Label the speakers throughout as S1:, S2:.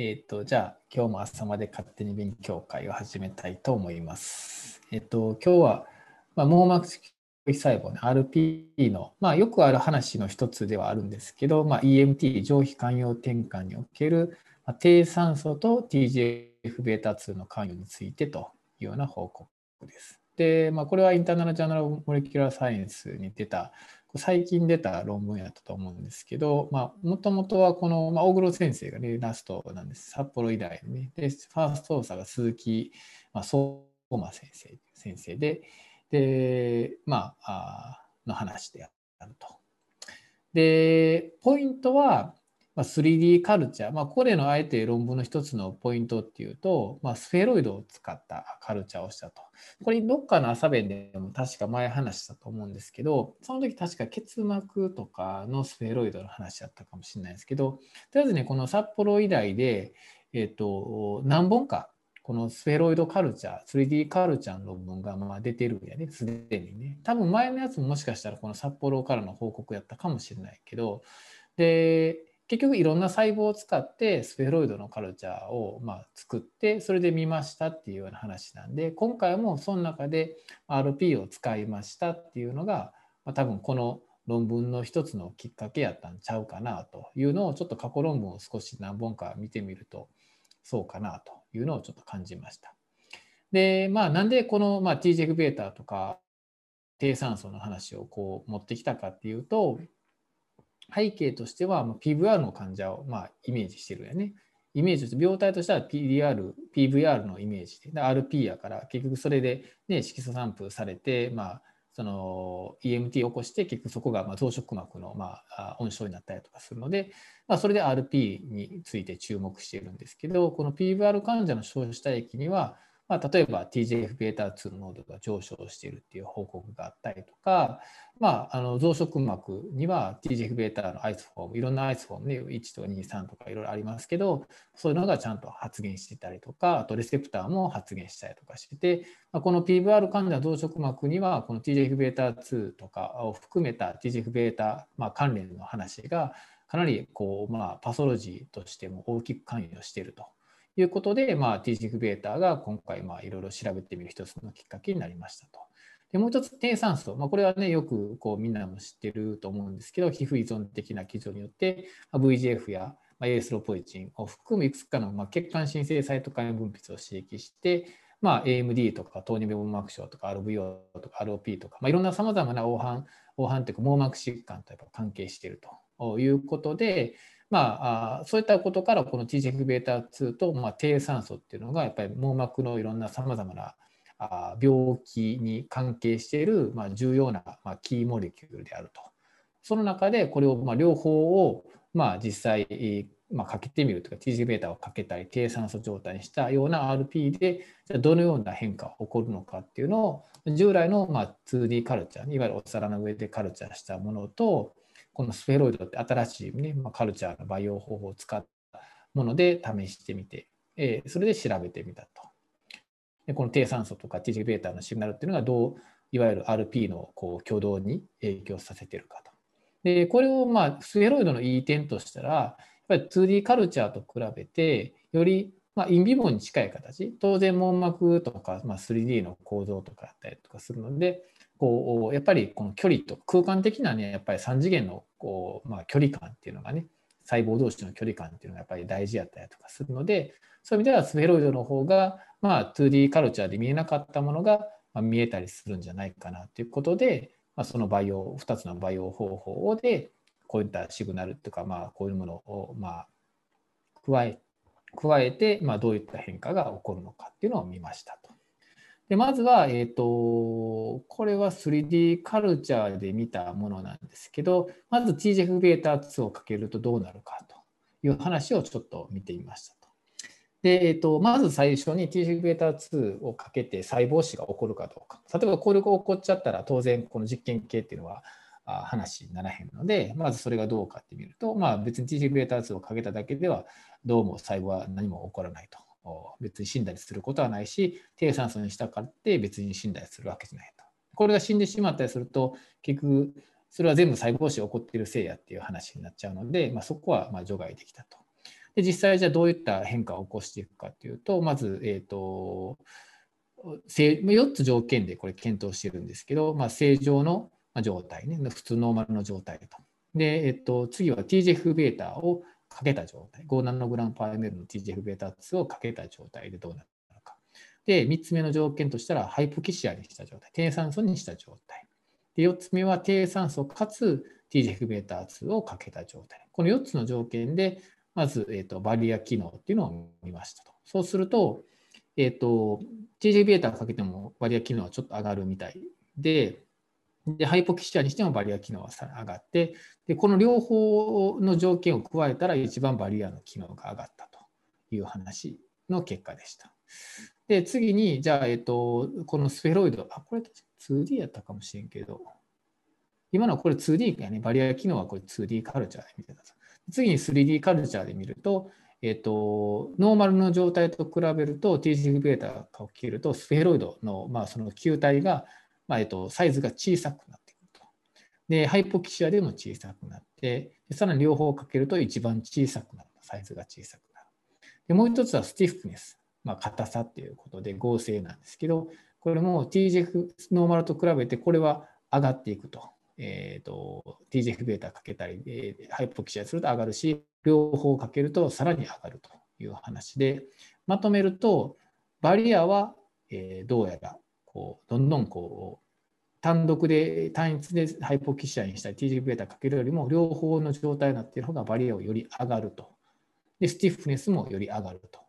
S1: えっ、ー、と、じゃあ、今日も朝まで勝手に勉強会を始めたいと思います。えっ、ー、と、今日は、まあ、網膜式細胞ね、RP の、まあ、よくある話の一つではあるんですけど、まあ、EMT、上皮寛容転換における、まあ、低酸素と TGF-β2 の関与についてというような報告です。で、まあ、これはインターナルジャーナルモレキュラーサイエンスに出た最近出た論文やったと思うんですけど、もともとはこの、まあ、大黒先生がね、ラストなんです。札幌医大のね。で、ファースト操作が鈴木、まあ、相馬先生先生で、で、まあ、あの話であると。で、ポイントは、まあ、3D カルチャー、まあ、ここでのあえて論文の一つのポイントっていうと、まあ、スフェロイドを使ったカルチャーをしたと。これ、どっかの朝弁でも確か前話したと思うんですけど、その時確か結膜とかのスフェロイドの話だったかもしれないですけど、とりあえずね、この札幌医大で、えっ、ー、と、何本か、このスフェロイドカルチャー、3D カルチャーの論文がまあ出てるんやね、すでにね。多分前のやつももしかしたらこの札幌からの報告やったかもしれないけど、で、結局いろんな細胞を使ってスフェロイドのカルチャーをま作ってそれで見ましたっていうような話なんで今回もその中で RP を使いましたっていうのが、ま多分この論文の一つのきっかけやったんちゃうかなというのをちょっと過去論文を少し何本か見てみるとそうかなというのをちょっと感じました。でまあなんでこの、ま TGF-β とか低酸素の話をこう持ってきたかっていうと背景としては、PVR の患者をまあイメージしてるよね。イメージとして、病態としては PDR、PVR のイメージで、RP やから、結局それで、ね、色素散布されて、まあ、その EMT を起こして、結局そこがま増殖膜のまあ温床になったりとかするので、まあ、それで RP について注目しているんですけど、この PVR 患者の消死体液には、まあ、例えば TGF-β2 の濃度が上昇しているっていう報告があったりとか、まあ、あの増殖膜には TGF-β のアイスフォーム、いろんなアイスフォームね、1とか2、3とかいろいろありますけど、そういうのがちゃんと発現してたりとか、あとレセプターも発現したりとかしてて、まあ、この PVR 患者増殖膜には、この TGF-β2 とかを含めた TGF-β、まあ、関連の話が、かなりこう、まあ、パソロジーとしても大きく関与していると。 いうことで、まあ、TGF-β が今回まあいろいろ調べてみる一つのきっかけになりましたと。でもう一つ低酸素、まあ、これはねよくこうみんなも知ってると思うんですけど皮膚依存的な基準によって、まあ、VGF やまあ、エースロポイチンを含むいくつかのまあ血管新生サイトカイン分泌を刺激して、まあ、AMD とか糖尿病網膜症とか RVO とか ROP とか、まあ、いろんなさまざまな黄斑黄斑というか網膜疾患とやっぱ関係しているということで、まあ、そういったことからこの TGF-β2 と、まあ、低酸素っていうのがやっぱり網膜のいろんなさまざまな病気に関係している、まあ、重要な、まあ、キーモレキュールであると。その中でこれを、まあ、両方を、まあ、実際、まあ、かけてみるというか TGβ をかけたり低酸素状態にしたような RP でじゃどのような変化が起こるのかっていうのを従来のまあ 2D カルチャーいわゆるお皿の上でカルチャーしたものとこのスフェロイドって新しい、ねまあ、カルチャーの培養方法を使ったもので試してみて、えー、それで調べてみたと。でこの低酸素とか TGβ のシグナルっていうのがどういわゆる RP のこう挙動に影響させてるかと。でこれをまあスフェロイドのいい点としたらやっぱり 2D カルチャーと比べてよりまあ、インビボに近い形当然網膜とか、ま、3D の構造とかあったりとかするのでこうやっぱりこの距離と空間的なねやっぱり3次元のこう、まあ、距離感っていうのがね細胞同士の距離感っていうのがやっぱり大事やったりとかするのでそういう意味ではスフェロイドの方が、まあ、2D カルチャーで見えなかったものが、ま、見えたりするんじゃないかなということで、まあ、その培養2つの培養方法でこういったシグナルとか、まあ、こういうものを、ま、加え加えて、ま、どういった変化が起こるのかっていうのを見ましたと。でまずは、えーと、これは 3D カルチャーで見たものなんですけど、まず TGF-β2 をかけるとどうなるかという話をちょっと見てみましたと。で、えーと、まず最初に TGF-β2 をかけて細胞死が起こるかどうか。例えばこれが起こっちゃったら当然この実験系っていうのは話にならへんので、まずそれがどうかって見ると、まあ、別に TGF-β2 をかけただけではどうも細胞は何も起こらないと。別に死んだりすることはないし低酸素にしたからって別に死んだりするわけじゃないと。 これが死んでしまったりすると結局それは全部細胞死が起こっているせいやっていう話になっちゃうので、まあ、そこはま除外できたと。で実際じゃあどういった変化を起こしていくかというと、まず、え、ー、と、4つ条件でこれ検討してるんですけど、まあ、正常の状態ね、普通ノーマルの状態と。で、えっと、次は TGF-β をかけた状態、5ナノグラムパー ml の TGF-β2 をかけた状態でどうなる。で、3つ目の条件としたら、 hypoxia にした状態、低酸素にした状態。で、4つ目は低酸素かつ TGF-β2 をかけた状態。この4つの条件で、まず、えーと、バリア機能っていうのを見ましたと。そうすると、えっ、ー、と、TGF-β かけてもバリア機能はちょっと上がるみたいで、で hypoxia にしてもバリア機能は上がってで、この両方の条件を加えたら一番バリアの機能が上がったという話の結果でした。で、次に、じゃあ、えっ、と、このスフェロイド、あ、これ 2D やったかもしれんけど、今のこれ 2D がね、バリア機能はこれ 2D カルチャーで見てた。次に 3D カルチャーで見ると、えっ、と、ノーマルの状態と比べると TGF-β を切るとスフェロイドの,、まあその球体が、まあえっ、とサイズが小さくなってくると。で、ハイポキシアでも小さくなって、さらに両方かけると一番小さくなる。サイズが小さくなる。でもう一つは stiffness、まあ、硬さっていうことで剛性なんですけど、これも TGF ノーマルと比べてこれは上がっていくと。えーと、TGF-β かけたり、えー、 hypoxia すると上がるし、両方かけるとさらに上がるという話で、まとめると、バリアは、えー、どうやらこうどんどんこう単独で単一で hypoxia にしたり TGF-β かけるよりも両方の状態になっている方がバリアをより上がると。で、スティフネスもより上がると。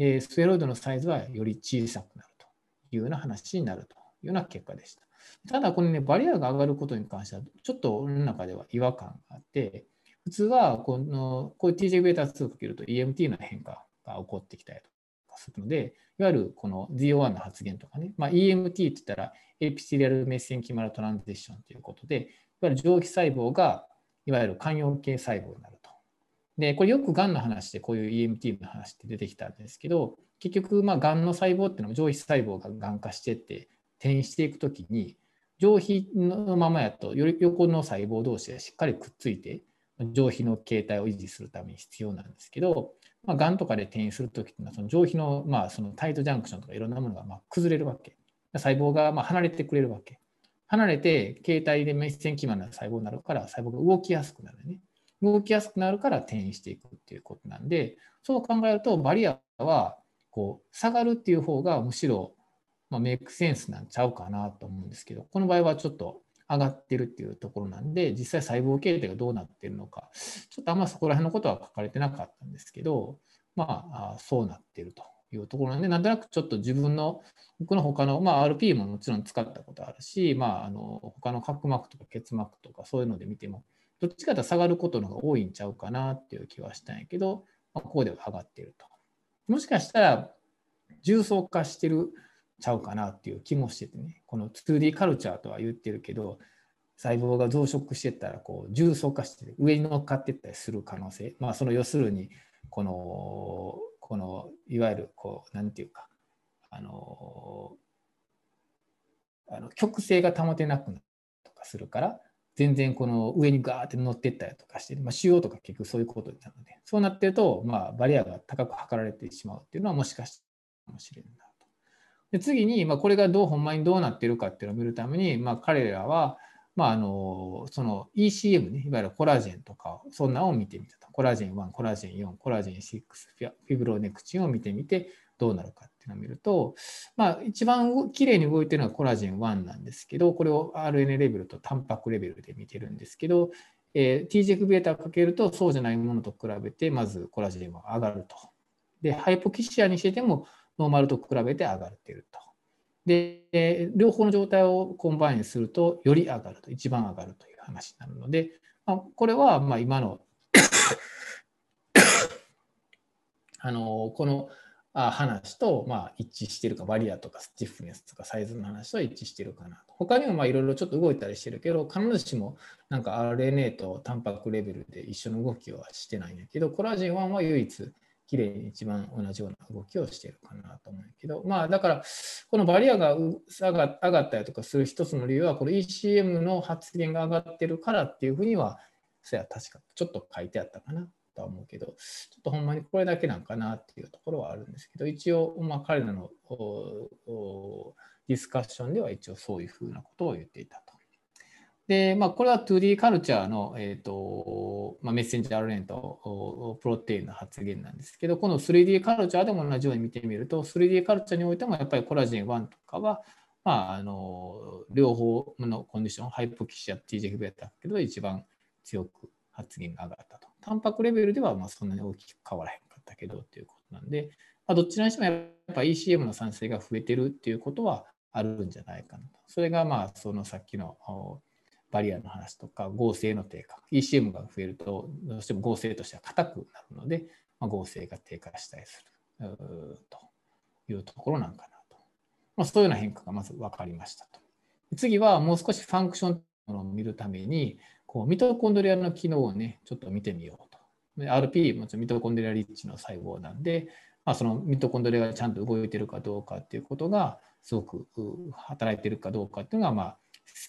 S1: で、スフェロイドのサイズはより小さくなるというような話になるというような結果でした。ただ、このね、バリアが上がることに関しては、ちょっと俺の中では違和感があって、普通はこのこういう TJ-β2 をかけると EMT の変化が起こってきたりとかするので、いわゆるこの ZO1 の発現とかね、まあ、EMT って言ったらエピシリアルメッセンキマルトランジッションということで、いわゆる上皮細胞がいわゆる間葉系細胞になる。で、これよくがんの話でこういう EMT の話って出てきたんですけど、結局、まあ、がんの細胞っていうのも上皮細胞ががん化してって転移していくときに、上皮のままやと、より横の細胞同士がしっかりくっついて、上皮の形態を維持するために必要なんですけど、まあ、がんとかで転移するときっていうのは、その上皮の,、まあそのタイトジャンクションとかいろんなものがま崩れるわけ。細胞がま離れてくれるわけ。離れて、形態でメッセン基盤の細胞になるから、細胞が動きやすくなるね。動きやすくなるから転移していくっていうことなんで、そう考えると、バリアはこう下がるっていう方がむしろまあ、メイクセンスなんちゃうかなと思うんですけど、この場合はちょっと上がってるっていうところなんで、実際細胞形態がどうなってるのか、ちょっとあんまそこら辺のことは書かれてなかったんですけど、まあ、そうなってるというところなんで、なんとなくちょっと自分の、僕の他の、まあ、RP ももちろん使ったことあるし、まあ、あの他の角膜とか結膜とかそういうので見ても、どっちかと下がることのが多いんちゃうかなっていう気はしたんやけど、まあ、ここでは上がってると。もしかしたら、重層化してるちゃうかなっていう気もしててねこの 2D カルチャーとは言ってるけど細胞が増殖してたらこう重層化して上に乗っかってったりする可能性まあその要するにこのこのいわゆるこうなんていうかあのあの極性が保てなくなるとかするから全然この上にガーって乗ってったりとかして、まあ、腫瘍とか結局そういうことなのでそうなってると、まあ、バリアが高く測られてしまうっていうのはもしかしたらかもしれないな。で次に、まあ、これがどうほんまにどうなってるかっていうのを見るために、まあ、彼らは、まあ、あのその ECM ね、いわゆるコラージェンとか、そんなを見てみたと。コラージェン1、コラージェン4、コラージェン6、フィブロネクチンを見てみて、どうなるかっていうのを見ると、まあ、一番きれいに動いてるのは collagen 1なんですけど、これを RNA レベルとタンパクレベルで見てるんですけど、えー、TGF-β をかけるとそうじゃないものと比べて、まず collagen は上がると。で、 hypoxia にしてても、ノーマルと比べて上がっていると。で、両方の状態を combine すると、より上がると、一番上がるという話になるので、まあ、これはま今のあのこの話とまあ一致してるか、バリアとかスティフネスとかサイズの話と一致してるかなと。他にもいろいろちょっと動いたりしてるけど、必ずしもなんか RNA とタンパクレベルで一緒の動きはしてないんだけど、コラージン1は唯一きれいに一番同じような動きをしてるかなと思うけど、まあだから、このバリアが上がったりとかする一つの理由は、この ECM の発言が上がってるからっていうふうには、そや確かちょっと書いてあったかなとは思うけど、ちょっとほんまにこれだけなんかなっていうところはあるんですけど、一応、まあ、彼らのディスカッションでは一応そういうふうなことを言っていたと。で、まあ、これは 2D カルチャーの、えーとまあ、メッセンジャー RNA とプロテインの発言なんですけど、この 3D カルチャーでも同じように見てみると、3D カルチャーにおいてもやっぱりコラジン1とかは、まあ、あの両方のコンディション、ハイポキシア、TGF タだけど、一番強く発言が上がったと。タンパクレベルではまあそんなに大きく変わらへんかったけどっていうことなんで、まあ、どちらにしてもやっぱ ECM の産生が増えてるっていうことはあるんじゃないかなと。それがまあそのさっきのバリアの話とか合成の低下。ECM が増えるとどうしても合成としては硬くなるので、まあ、合成が低下したりするというところなんかなと、まあ、そういうような変化がまず分かりましたと。次はもう少しファンクションを見るためにこうミトコンドリアの機能をねちょっと見てみようと。RP もちミトコンドリアリッチの細胞なんで、まあ、そのミトコンドリアがちゃんと動いてるかどうかっていうことがすごく働いてるかどうかっていうのがまあ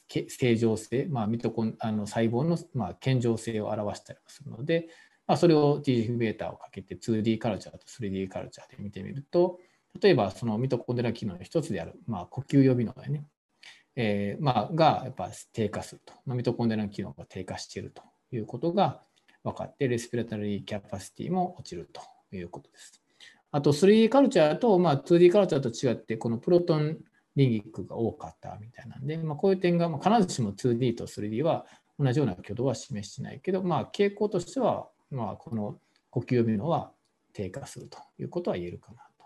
S1: 正常性、まあ、ミトコンあの細胞の、まあ、健常性を表したりするので、まあ、それを TGF-β をかけて 2D カルチャーと 3D カルチャーで見てみると、例えばそのミトコンドリア機能の一つである、まあ、呼吸予備能ね、えーまあ、がやっぱ低下すると、ま、ミトコンドリアの機能が低下しているということが分かって、レスピラタリーキャパシティも落ちるということです。あと 3D カルチャーと、まあ、2D カルチャーと違って、このプロトンリンギックが多かったみたいなんで、まあ、こういう点が、まあ、必ずしも 2D と 3D は同じような挙動は示してないけど、まあ、傾向としては、まあ、この呼吸呼びのは低下するということは言えるかなと。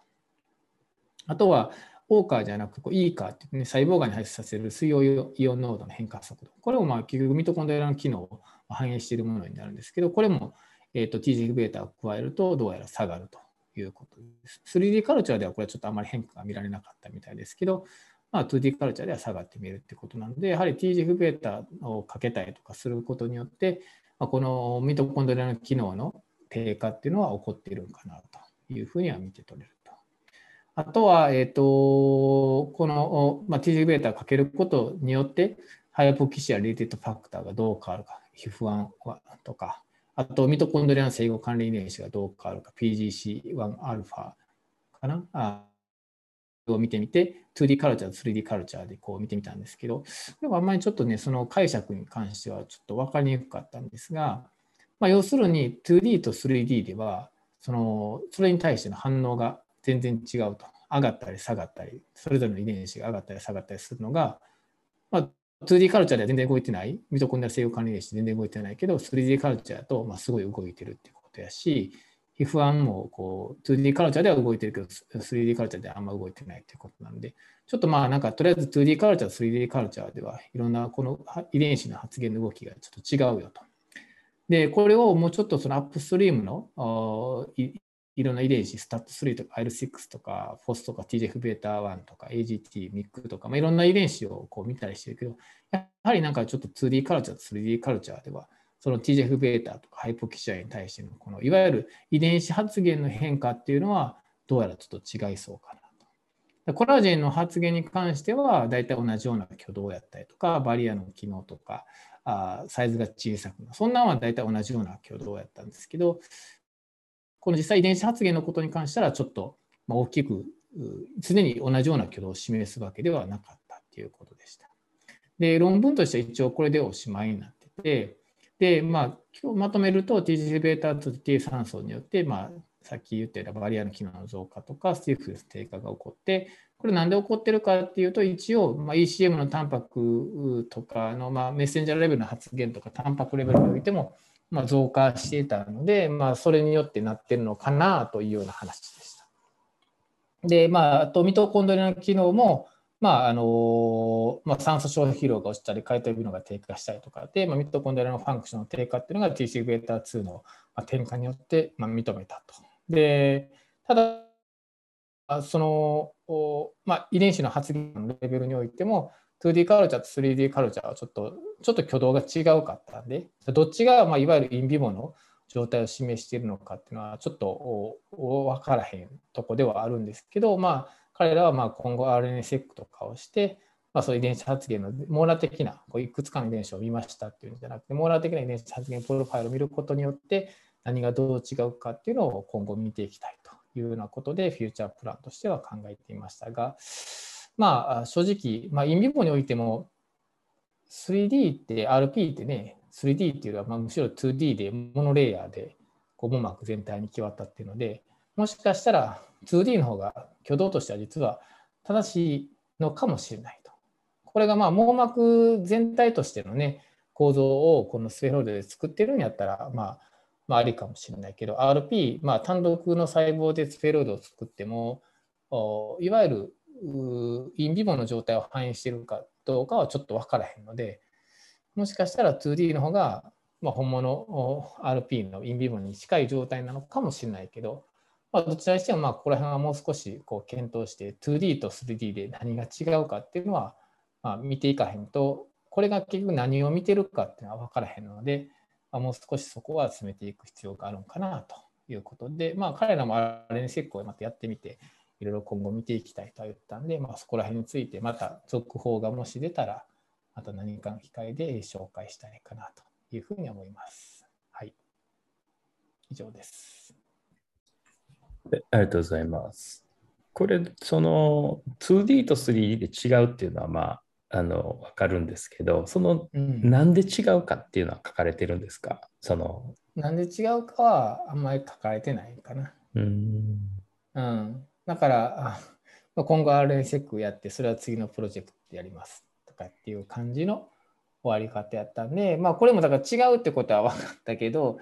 S1: あとは、オーカーじゃなくて、イーカーってね、細胞がに排出させる水溶イオン濃度の変化速度。これもまあ結局ミトコンドリアの機能を反映しているものになるんですけど、これも、えーと、TGF-β を加えるとどうやら下がるということです。3D カルチャーではこれはちょっとあまり変化が見られなかったみたいですけど、まあ、2D カルチャーでは下がってみるってことなので、やはり TGF-β をかけたりとかすることによって、まあ、このミトコンドリアの機能の低下っていうのは起こっているのかなというふうには見て取れる。あとは、え、ー、と、この、まあ、TGF-β をかけることによって、 hypoxia related factor がどう変わるか、 HIF1とか、あと、ミトコンドリアの生合成関連遺伝子がどう変わるか、PGC1α かな？あを見てみて、2D カルチャーと 3D カルチャーでこう見てみたんですけど、でもあんまりちょっとね、その解釈に関してはちょっと分かりにくかったんですが、まあ、要するに 2D と 3D では、そのそれに対しての反応が全然違うと。上がったり下がったり、それぞれの遺伝子が上がったり下がったりするのが、まあ、2D カルチャーでは全然動いてない、ミトコンドリア制御管理電子全然動いてないけど、3D カルチャーとまあすごい動いてるっていうことやし、皮膚案もこう 2D カルチャーでは動いてるけど、3D カルチャーではあんま動いてないっていうことなんで、ちょっとまあなんかとりあえず 2D カルチャー 3D カルチャーではいろんなこの遺伝子の発現の動きがちょっと違うよと。で、これをもうちょっとそのアップストリームのいろんな遺伝子、スタット3とか IL6 とか、フォスとか TGF-β1 とか AGT、MIC とか、まあ、いろんな遺伝子をこう見たりしてるけど、やはりなんかちょっと 2D カルチャーと 3D カルチャーでは、その TGF-β とかハイポキシアに対してのこのいわゆる遺伝子発現の変化っていうのはどうやらちょっと違いそうかなと。コラージェンの発現に関しては大体同じような挙動やったりと。かバリアの機能とかあサイズが小さくなそんなんは大体同じような挙動やったんですけどこの実際遺伝子発現のことに関してはちょっと大きく常に同じような挙動を示すわけではなかったということでした。で論文としては一応これでおしまいになっててで、まあ、今日まとめると TGβ と T 酸素によって、まあ、さっき言ったようなバリアの機能の増加とか、スティフス低下が起こって、これなんで起こってるかっていうと、一応、ま、ECM のタンパクとかの、まあ、メッセンジャーレベルの発現とか、タンパクレベルにおいても、まあ、増加していたので、まあ、それによってなってるのかなというような話でした。で、まあ、あとミトコンドリアの機能も、まああのまあ、酸素消費量が落ちたり、解体微能が低下したりとかで、まあ、ミトコンドリアのファンクションの低下っていうのが TCβ2 の転換によって、まあ、認めたと。でただ、その、まあ、遺伝子の発現のレベルにおいても、2D カルチャーと 3D カルチャーはちょっとちょっと挙動が違うかったんで、どっちが、まあ、いわゆるインビボの状態を示しているのかっていうのは、ちょっと分からへんとこではあるんですけど、まあ、彼らはまあ今後 RNA-seq とかをして、まあ、そういう遺伝子発現の網羅的なこういくつかの遺伝子を見ましたっていうんじゃなくて網羅的な遺伝子発現プロファイルを見ることによって何がどう違うかっていうのを今後見ていきたいというようなことでフューチャープランとしては考えていましたがまあ正直、まあ、インビボにおいても 3D って RP ってね 3D っていうのはまあむしろ 2D でモノレイヤーでこう網膜全体に決まったっていうのでもしかしたら 2D の方が挙動としては実は正しいのかもしれないと。これがまあ網膜全体としてのね構造をこのスフェロイドで作ってるんやったらまあまあ、ありかもしれないけど RP、まあ、単独の細胞でスフェロイドを作ってもいわゆるインビボの状態を反映しているかどうかはちょっと分からへんのでもしかしたら 2D の方が、まあ、本物 RP のインビボに近い状態なのかもしれないけどまあ、どちらにしてもまあここら辺はもう少しこう検討して 2D と 3D で何が違うかっていうのはまあ見ていかへんとこれが結局何を見てるかっていうのは分からへんので、まあ、もう少しそこは進めていく必要があるのかなということで、まあ、彼らも RN 設計をまたやってみていろいろ今後見ていきたいとは言ったんで、まあ、そこら辺についてまた続報がもし出たらまた何かの機会で紹介したいかなというふうに思います。はい。以上です。
S2: ありがとうございます。これ、その 2D と 3D で違うっていうのは、まあ、あの分かるんですけど、その、うん、なんで違うかっていうのは書かれてるんですか？その
S1: なんで違うかはあんまり書かれてないかな。うん、うん、だから今後 RNSEC やってそれは次のプロジェクトやりますとかっていう感じの終わり方やったんでまあこれもだから違うってことは分かったけど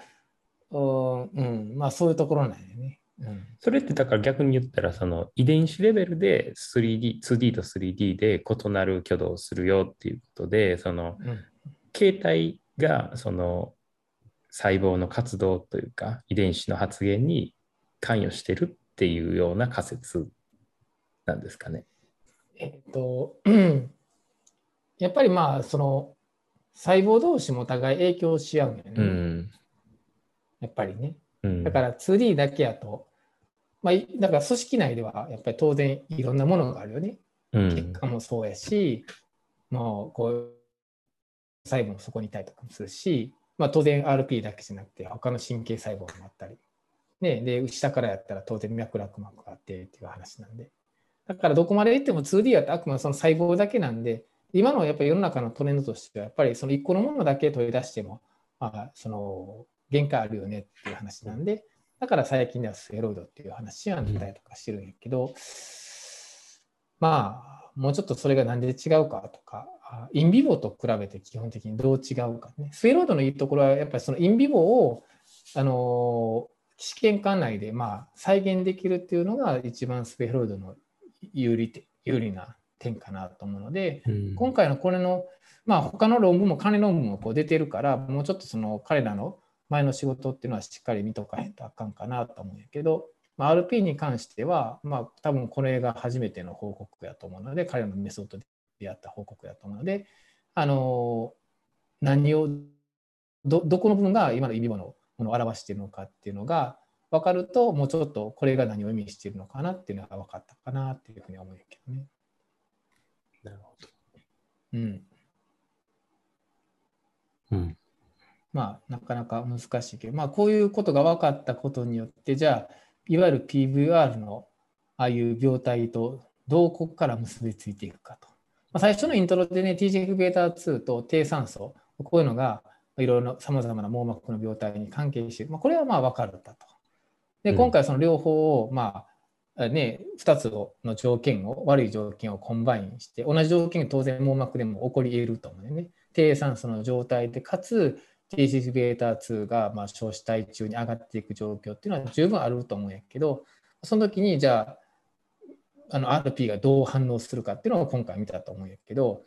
S1: うん、まあそういうところなんだよね。
S2: うん、それってだから逆に言ったらその遺伝子レベルで 3D, 2D と 3D で異なる挙動をするよっていうことでその、うん、形態がその細胞の活動というか遺伝子の発現に関与してるっていうような仮説なんですかね。
S1: えっと、やっぱりまあその細胞同士もお互い影響し合うんよね。うん、やっぱりね。だから 2D だけやと、まあ、だから組織内ではやっぱり当然いろんなものがあるよね。結果もそうやし、もうこう細胞もそこにいたりとかもするし、まあ、当然 RP だけじゃなくて他の神経細胞もあったり、ね、で下からやったら当然脈絡膜があってっていう話なんでだからどこまでいっても 2D はあくまでその細胞だけなんで今のやっぱり世の中のトレンドとしてはやっぱりその1個のものだけ取り出しても、まあ、その限界あるよねっていう話なんで、だから最近ではステロイドっていう話は出たりとかしてるんやけど、まあ、もうちょっとそれが何で違うかとか、インビボと比べて基本的にどう違うかね。ステロイドのいいところは、やっぱりそのインビボを、あの試験管内でまあ再現できるっていうのが一番スペロイドの有利有利な点かなと思うので、うん、今回のこれのまあ他の論文も関連論文もこう出てるからもうちょっとその彼らの前の仕事っていうのはしっかり見とかへんとあかんかなと思うんやけど、まあ、RP に関しては、まあ、多分これが初めての報告やと思うので、彼のメソッドでやった報告やと思うので、あの何をど、どこの部分が今の意味ものものを表しているのかっていうのが分かると、もうちょっとこれが何を意味しているのかなっていうのが分かったかなっていうふうに思うけどね。
S2: なるほど。
S1: うん。
S2: うん。
S1: まあ、なかなか難しいけど、まあ、こういうことが分かったことによって、じゃあ、いわゆる PVR のああいう病態とどうここから結びついていくかと。まあ、最初のイントロでね、TGF-β2 と低酸素、こういうのがいろいろさまざまな網膜の病態に関係している。まあ、これはまあ分かるんだと。で、今回その両方を、まあ、ね、2つの条件を、悪い条件を combine して、同じ条件が当然網膜でも起こり得ると思うよね。低酸素の状態で、かつ TGF-β2 がまあ硝子体中に上がっていく状況っていうのは十分あると思うんやけど、その時にじゃあ、あの RPE がどう反応するかっていうのを今回見たと思うんやけど、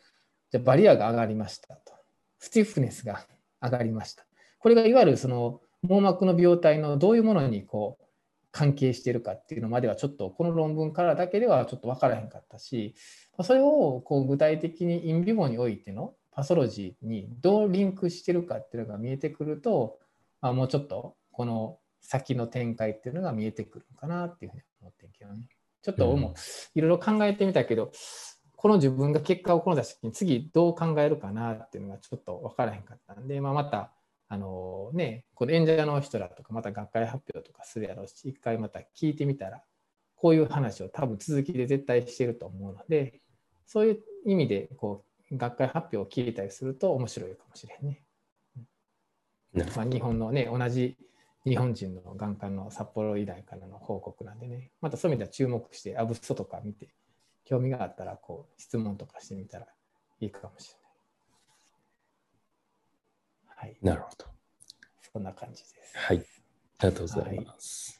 S1: じゃバリアが上がりましたと。スティフネスが上がりました。これがいわゆるその網膜の病態のどういうものにこう関係しているかっていうのまではちょっとこの論文からだけではちょっと分からへんかったし、それをこう具体的にインビボにおいてのパソロジーにどうリンクしてるかっていうのが見えてくると、まあ、もうちょっとこの先の展開っていうのが見えてくるのかなっていうふうに思ってんけどね。ちょっともういろいろ考えてみたけど、この自分が結果をこの出した時に次どう考えるかなっていうのがちょっと分からへんかったんで、まあ、またあのね、この演者の人らとか、また学会発表とかするやろうし、一回また聞いてみたら、こういう話を多分続きで絶対してると思うので、そういう意味でこう学会発表を聞いたりすると面白いかもしれんね。まあ、日本のね、同じ日本人の眼科の札幌医大からの報告なんでね、またそういう意味では注目して、アブストとか見て、興味があったらこう質問とかしてみたらいいかもしれない。はい。
S2: なるほど。
S1: そんな感じです。
S2: はい。ありがとうございます。はい